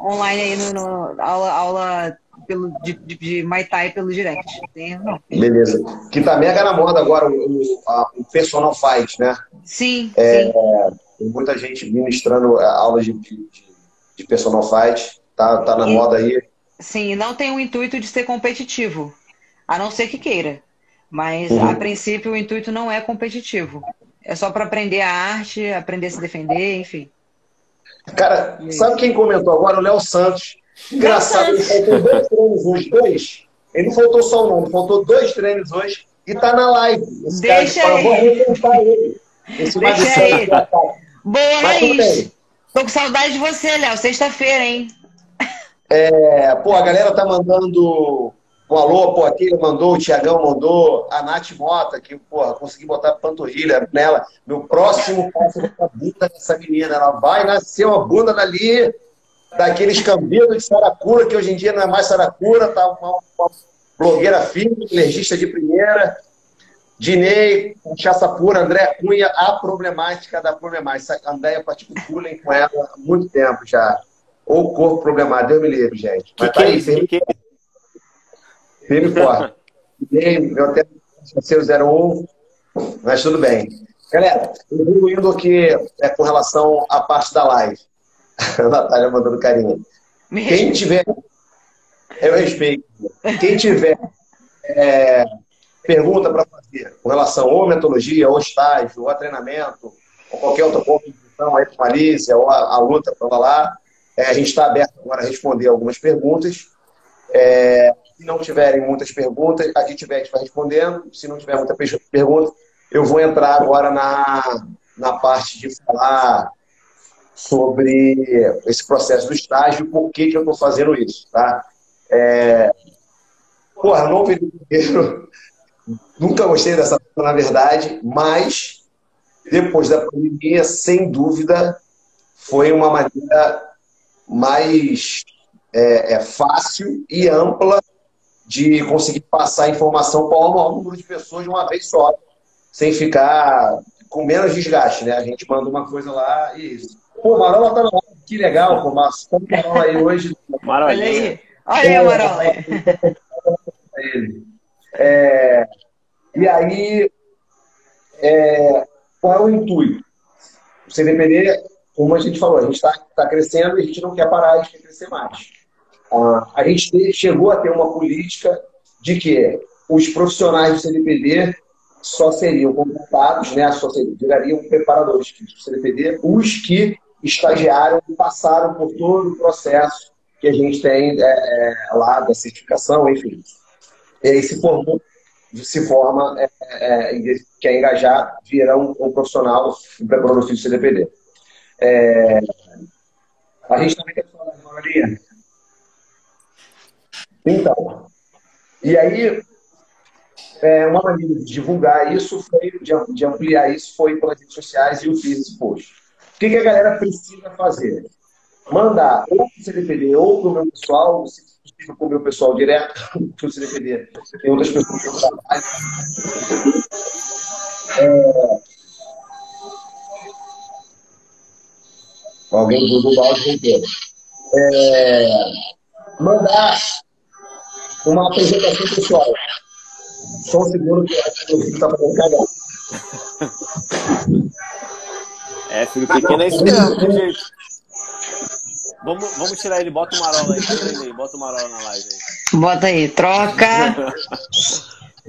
Speaker 3: online aí no, no aula, aula pelo, de, de, de Muay Thai pelo direct. Tem,
Speaker 1: Beleza. Que tá mega na moda agora o, a, o personal fight, né?
Speaker 3: Sim, é, sim.
Speaker 1: Tem muita gente ministrando é, aulas de, de, de personal fight, tá, tá na e... moda aí
Speaker 3: Sim, não tem o intuito de ser competitivo, a não ser que queira. Mas, uhum. a princípio, o intuito não é competitivo. É só para aprender a arte, aprender a se defender, enfim.
Speaker 1: Cara, sabe quem comentou agora? O Léo Santos. Engraçado, ele faltou dois treinos hoje, dois. Ele não faltou só um, ele faltou dois treinos hoje e tá na live.
Speaker 3: Esse Deixa cara, aí. Vou ele. Esse Deixa aí. Boa, Raiz. Tô com saudade de você, Léo. Sexta-feira, hein?
Speaker 1: É, pô, a galera tá mandando um alô, pô, aquele mandou, o Tiagão mandou, a Nath Mota, que, porra, consegui botar panturrilha nela. Meu próximo passo é a bunda dessa menina. Ela vai nascer uma bunda dali, daqueles cambidos de Saracura, que hoje em dia não é mais Saracura, tá uma, uma blogueira firme, alergista de primeira. Dinei, cachaça pura, André Cunha, a problemática da problemática. Andréia pratica bullying com ela há muito tempo já. Ou corpo programado, Deus me livre, gente.
Speaker 2: Que Mas que tá é aí, firme, que...
Speaker 1: firme e forte. Meu tempo seu 01, mas tudo bem. Galera, evoluindo aqui é, com relação à parte da live. A Natália mandando carinho. Quem tiver. Eu respeito. Quem tiver é, pergunta para fazer com relação ou metodologia, ou estágio, ou a treinamento, ou qualquer outra contribuição aí com a Malícia, ou a, a luta, para lá, é, a gente está aberto agora a responder algumas perguntas. É, se não tiverem muitas perguntas, aqui tiver, a gente vai respondendo. Se não tiver muita pergunta, eu vou entrar agora na, na parte de falar sobre esse processo do estágio, por que, que eu estou fazendo isso, tá? É... Porra, não dinheiro, nunca gostei dessa na verdade, mas depois da pandemia, sem dúvida, foi uma maneira mais é, é fácil e ampla de conseguir passar informação para o maior número de pessoas de uma vez só, sem ficar com menos desgaste, né? A gente manda uma coisa lá e isso. Pô, Marola tá na que legal, pô, mas como Marola aí hoje.
Speaker 3: Marola aí. Olha aí, Marola.
Speaker 1: É, e aí, é, qual é o intuito? O CDPD como a gente falou, a gente está tá crescendo e a gente não quer parar, quer crescer mais. a gente chegou a ter uma política de que os profissionais do CNPD só seriam contratados, né, só seriam, virariam preparadores do CNPD, os que estagiaram e passaram por todo o processo que a gente tem é, é, lá da certificação, enfim. E aí se formou, se forma, é, é, quer engajar, vira um, um profissional, um preparador do CNPD. É, a gente também falar de Maria. Então, e aí, é, uma maneira de divulgar isso foi, de, de, ampliar isso, foi pelas redes sociais e o fiz esse post. O que, que a galera precisa fazer? Mandar ou para o CDPD ou para o meu pessoal, se possível para o meu pessoal direto, para o CDPD. Tem outras pessoas que eu trabalho. É... Alguém do o áudio inteiro. É... Mandar uma apresentação pessoal. Só um segundo que acho que o filho está fazendo cagada.
Speaker 2: É, filho pequeno é isso mesmo, gente. Vamos, vamos tirar ele, bota o Marola aí, tira ele aí, bota o Marola na live aí.
Speaker 3: Bota aí, troca.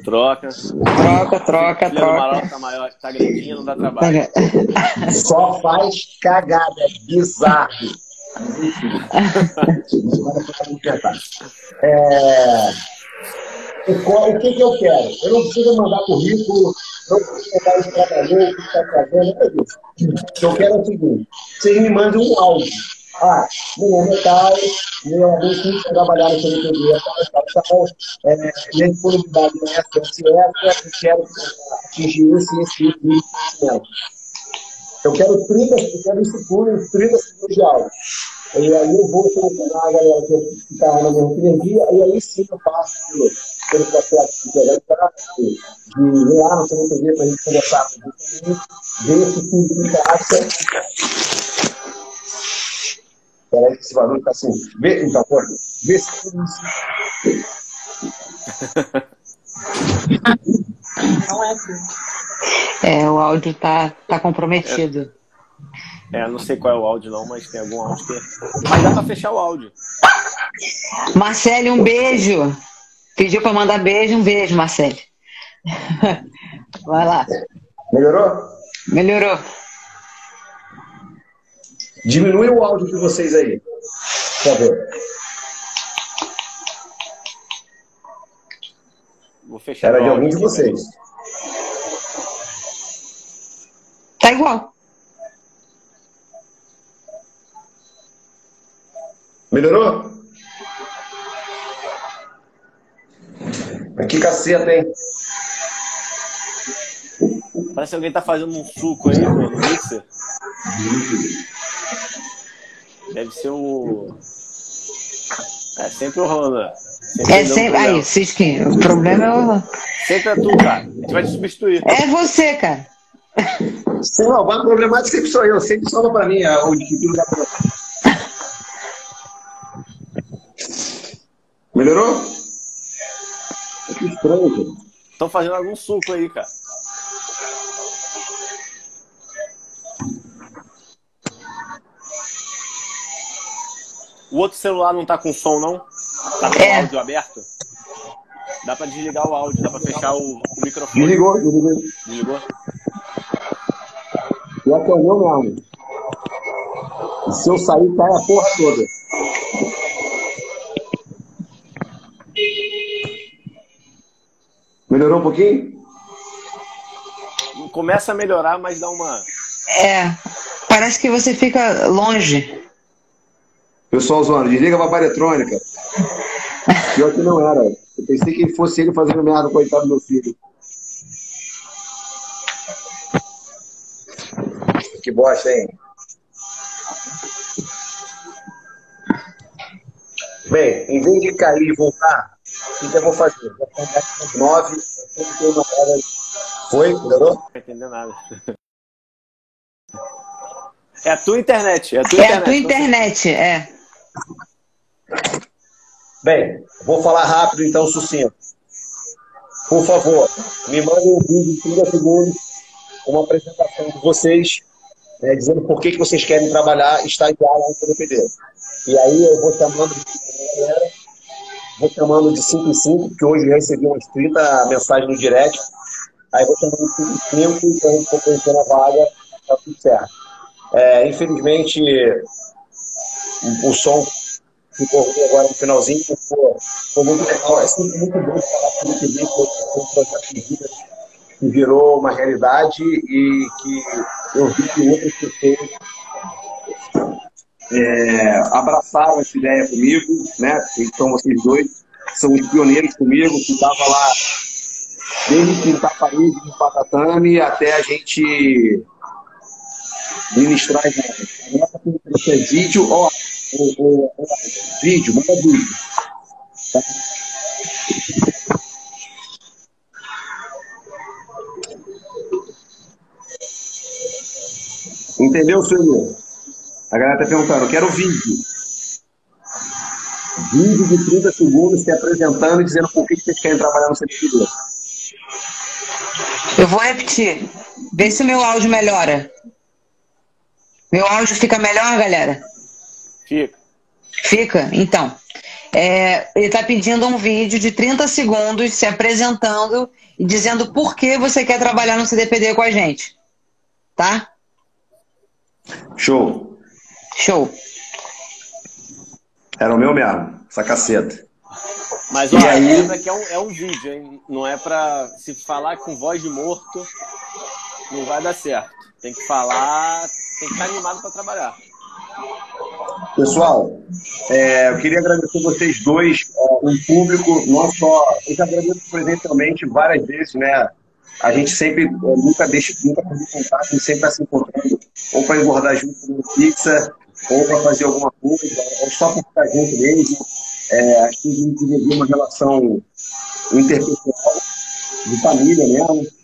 Speaker 2: troca.
Speaker 3: Troca, troca, troca. O Marola
Speaker 2: tá maior, tá grandinho, não dá trabalho.
Speaker 1: Só faz cagada, bizarro. é... O que, que eu quero? Eu não preciso mandar currículo, não preciso mandar o trabalhador, o que está fazendo, nada disso. O que eu quero é o seguinte: vocês me mandem um áudio. Ah, meu tal, meu amigo que trabalhar no CNPD, tal, tal, tal, é, minha disponibilidade é essa, essa, essa, eu quero atingir esse, esse, esse, Eu quero 30, eu quero isso tudo 30 segundos de áudio. E aí eu vou selecionar a galera que está na minha energia, e aí sim eu passo pelo, processo de gerar de ir lá no CNPD para a gente conversar ver se tudo encaixa. Peraí que esse barulho está assim. Vê, então, pô, vê se
Speaker 3: Não é assim. É, o áudio tá, tá comprometido.
Speaker 2: É, não sei qual é o áudio não, mas tem algum áudio que... Mas dá pra fechar o áudio.
Speaker 3: Marcele, um beijo. Pediu pra mandar beijo, um beijo, Marcele. Vai lá.
Speaker 1: Melhorou?
Speaker 3: Melhorou.
Speaker 1: Diminui o áudio de vocês aí. Por favor.
Speaker 2: Vou fechar
Speaker 1: Era de algum de vocês.
Speaker 3: Tá igual.
Speaker 1: Melhorou? Mas que caceta, hein?
Speaker 2: Parece que alguém tá fazendo um suco aí, pô, no mixer. Deve ser o. É sempre o Honda.
Speaker 3: Sempre é sempre. Aí, Cisquinho, o problema é o.
Speaker 2: Sempre é tu, cara. A gente vai te substituir.
Speaker 3: É você, cara.
Speaker 1: Não, o problemático sempre sou eu. Sempre sobra pra mim o difícil da Melhorou? Que estranho.
Speaker 2: Estão fazendo algum suco aí, cara. O outro celular não tá com som, não? Tá com é. o áudio aberto? Dá pra desligar o áudio, dá pra fechar o, o microfone.
Speaker 1: Desligou, desligou.
Speaker 2: Desligou?
Speaker 1: E aqui é o meu mesmo. E se eu sair, cai a porra toda. Melhorou um pouquinho?
Speaker 2: Começa a melhorar, mas dá uma.
Speaker 3: É. Parece que você fica longe.
Speaker 1: Pessoal, Zona, desliga a papai eletrônica. Pior que não era. Eu pensei que fosse ele fazendo merda, coitado do meu filho. Que bosta, hein? Bem, em vez de cair e voltar, o que eu vou fazer? Vou as nove, tem uma hora. Foi? Melhorou? Não
Speaker 2: entendeu nada. É a tua internet. É a tua
Speaker 3: é
Speaker 2: internet, a
Speaker 3: tua internet, é.
Speaker 1: Bem, vou falar rápido, então, sucinto. Por favor, me mandem um vídeo de 30 segundos, uma apresentação de vocês, né, dizendo por que, que vocês querem trabalhar e estagiar lá no CDPD. E aí eu vou chamando galera. Vou chamando de 5 em 5, porque hoje eu recebi umas 30 mensagens no direct. Aí vou chamando de 5 em 5 e a gente for conhecendo a vaga, tá tudo certo. É, infelizmente, o, o som ficou ruim agora no finalzinho, ficou, foi muito legal. É sempre muito bom falar com o que foi um projeto de vida que virou uma realidade e que eu vi que outras pessoas é, abraçaram essa ideia comigo, né? Então vocês dois são os pioneiros comigo, que estava lá desde pintar parede de patatame até a gente ministrar Essa é vídeo, ó, ó, ó, ó, vídeo, manda vídeo. Tá? Entendeu, senhor? A galera tá perguntando, quero vídeo. Vídeo de 30 segundos se apresentando e dizendo por que vocês querem trabalhar no servidor.
Speaker 3: Eu vou repetir. Vê se o meu áudio melhora. Meu áudio fica melhor, galera?
Speaker 2: Fica.
Speaker 3: Fica? Então. É, ele está pedindo um vídeo de 30 segundos se apresentando e dizendo por que você quer trabalhar no CDPD com a gente. Tá?
Speaker 1: Show.
Speaker 3: Show.
Speaker 1: Era o meu mesmo, essa caceta.
Speaker 2: Mas olha, aí... lembra que é um, é um vídeo, hein? Não é pra se falar com voz de morto, não vai dar certo. Tem que falar, tem que estar animado para trabalhar.
Speaker 1: Pessoal, é, eu queria agradecer vocês dois, um público, não só. Eu já agradeço presencialmente várias vezes, né? A gente sempre, nunca deixa, nunca perde contato, a gente sempre está se encontrando, ou para engordar junto no Fixa, ou para fazer alguma coisa, ou só para ficar junto mesmo. É, acho que a gente desenvolveu uma relação interpessoal, de família mesmo.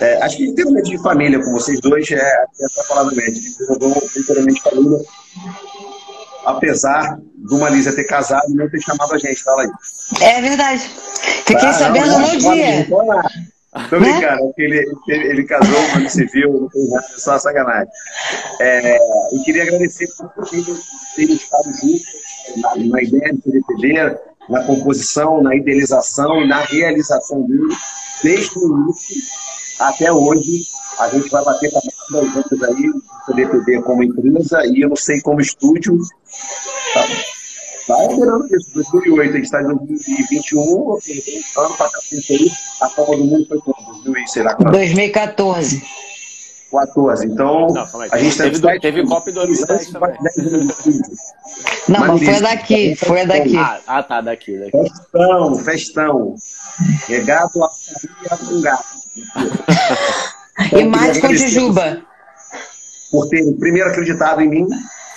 Speaker 1: É, acho que literalmente de família com vocês dois é essa palavra média. A gente desenvolveu literalmente família, apesar do Malísia ter casado e não ter chamado a gente, fala aí.
Speaker 3: É verdade. Fiquei ah, sabendo não, no dia.
Speaker 1: Tô brincando, porque ele, ele, ele casou quando se viu, nada, só sacanagem. É, e queria agradecer por terem estado juntos na, na ideia do CDPD, na composição, na idealização e na realização dele, desde o início até hoje. A gente vai bater para das juntas aí, o CDPD como empresa e eu não sei como estúdio. Tá? Vai esperando isso. 2008, a gente está em 2021, ano passado, a Copa do Mundo foi quando? 2000, sei lá,
Speaker 3: 2014.
Speaker 1: 14. Então, não, a gente
Speaker 2: teve, teve, teve Copa em 2010 também.
Speaker 3: Não, mas foi daqui, foi daqui.
Speaker 2: Ah, ah, tá, daqui, daqui.
Speaker 1: Festão, festão. Regado a com gato.
Speaker 3: E mais com Jujuba.
Speaker 1: Por ter, primeiro, acreditado em mim,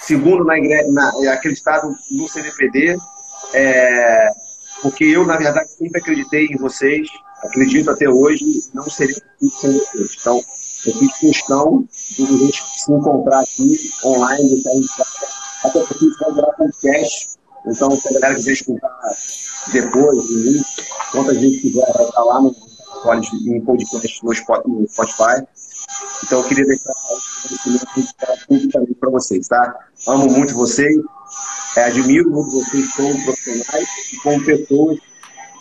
Speaker 1: segundo, na, na acreditado no CDPD, é, porque eu, na verdade, sempre acreditei em vocês, acredito até hoje, não seria possível sem vocês. Então, eu fiz questão de a gente se encontrar aqui online, até porque isso vai virar podcast. Então, se a galera quiser escutar depois, quantas vezes quiser, vai estar lá no, em podcast no Spotify. Então, eu queria deixar esse também para vocês, tá? Amo muito vocês, é, admiro muito vocês como profissionais e como pessoas.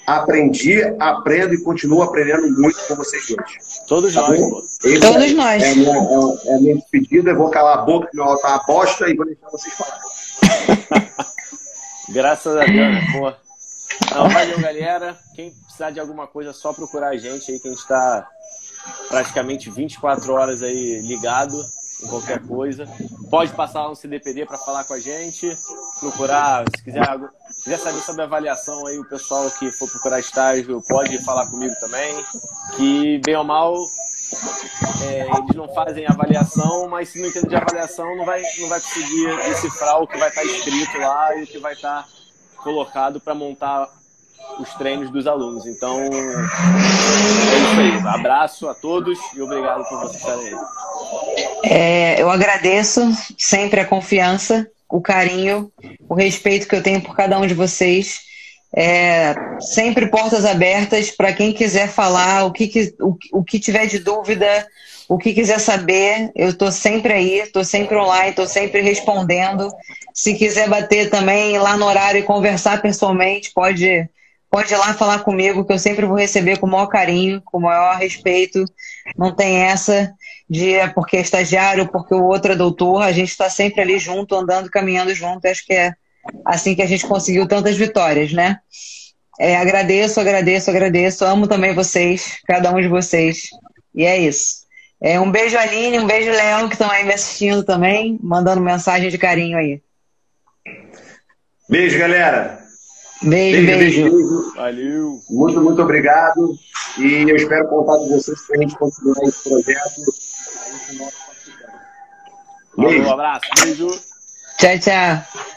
Speaker 1: Aprendi, aprendo e continuo aprendendo muito com vocês dois.
Speaker 2: Todos tá nós.
Speaker 3: Todos é, nós.
Speaker 1: É a, minha, é, é a minha despedida. Eu vou calar a boca, que meu aula tá uma bosta, e vou deixar vocês falarem.
Speaker 2: Graças a Deus, né? Pô. Não, valeu, galera. Quem precisar de alguma coisa, é só procurar a gente aí, que a gente está praticamente 24 horas aí ligado em qualquer coisa. Pode passar lá no CDPD para falar com a gente, procurar, se quiser, quiser saber sobre avaliação aí, o pessoal que for procurar estágio pode falar comigo também, que bem ou mal é, eles não fazem avaliação, mas se não entende de avaliação não vai, não vai conseguir decifrar o que vai estar escrito lá e o que vai estar colocado para montar os treinos dos alunos. Então, é isso aí. Abraço a todos e obrigado por vocês estarem aí.
Speaker 3: É, eu agradeço sempre a confiança, o carinho, o respeito que eu tenho por cada um de vocês. É, sempre portas abertas para quem quiser falar, o que, o, o que tiver de dúvida, o que quiser saber, eu estou sempre aí, estou sempre online, estou sempre respondendo. Se quiser bater também lá no horário e conversar pessoalmente, pode, pode ir lá falar comigo, que eu sempre vou receber com o maior carinho, com o maior respeito. Não tem essa de é porque é estagiário, porque o outro é doutor. A gente está sempre ali junto, andando, caminhando junto. Acho que é assim que a gente conseguiu tantas vitórias, né? É, agradeço, agradeço, agradeço. Amo também vocês, cada um de vocês. E é isso. É, um beijo, Aline, um beijo, Léo, que estão aí me assistindo também, mandando mensagem de carinho aí.
Speaker 1: Beijo, galera.
Speaker 3: Beijo, beijo. beijo. beijo.
Speaker 2: Valeu.
Speaker 1: Muito, muito obrigado. E eu espero contar com vocês para a gente continuar esse projeto.
Speaker 2: Beijo. Um abraço. Beijo.
Speaker 3: Tchau, tchau.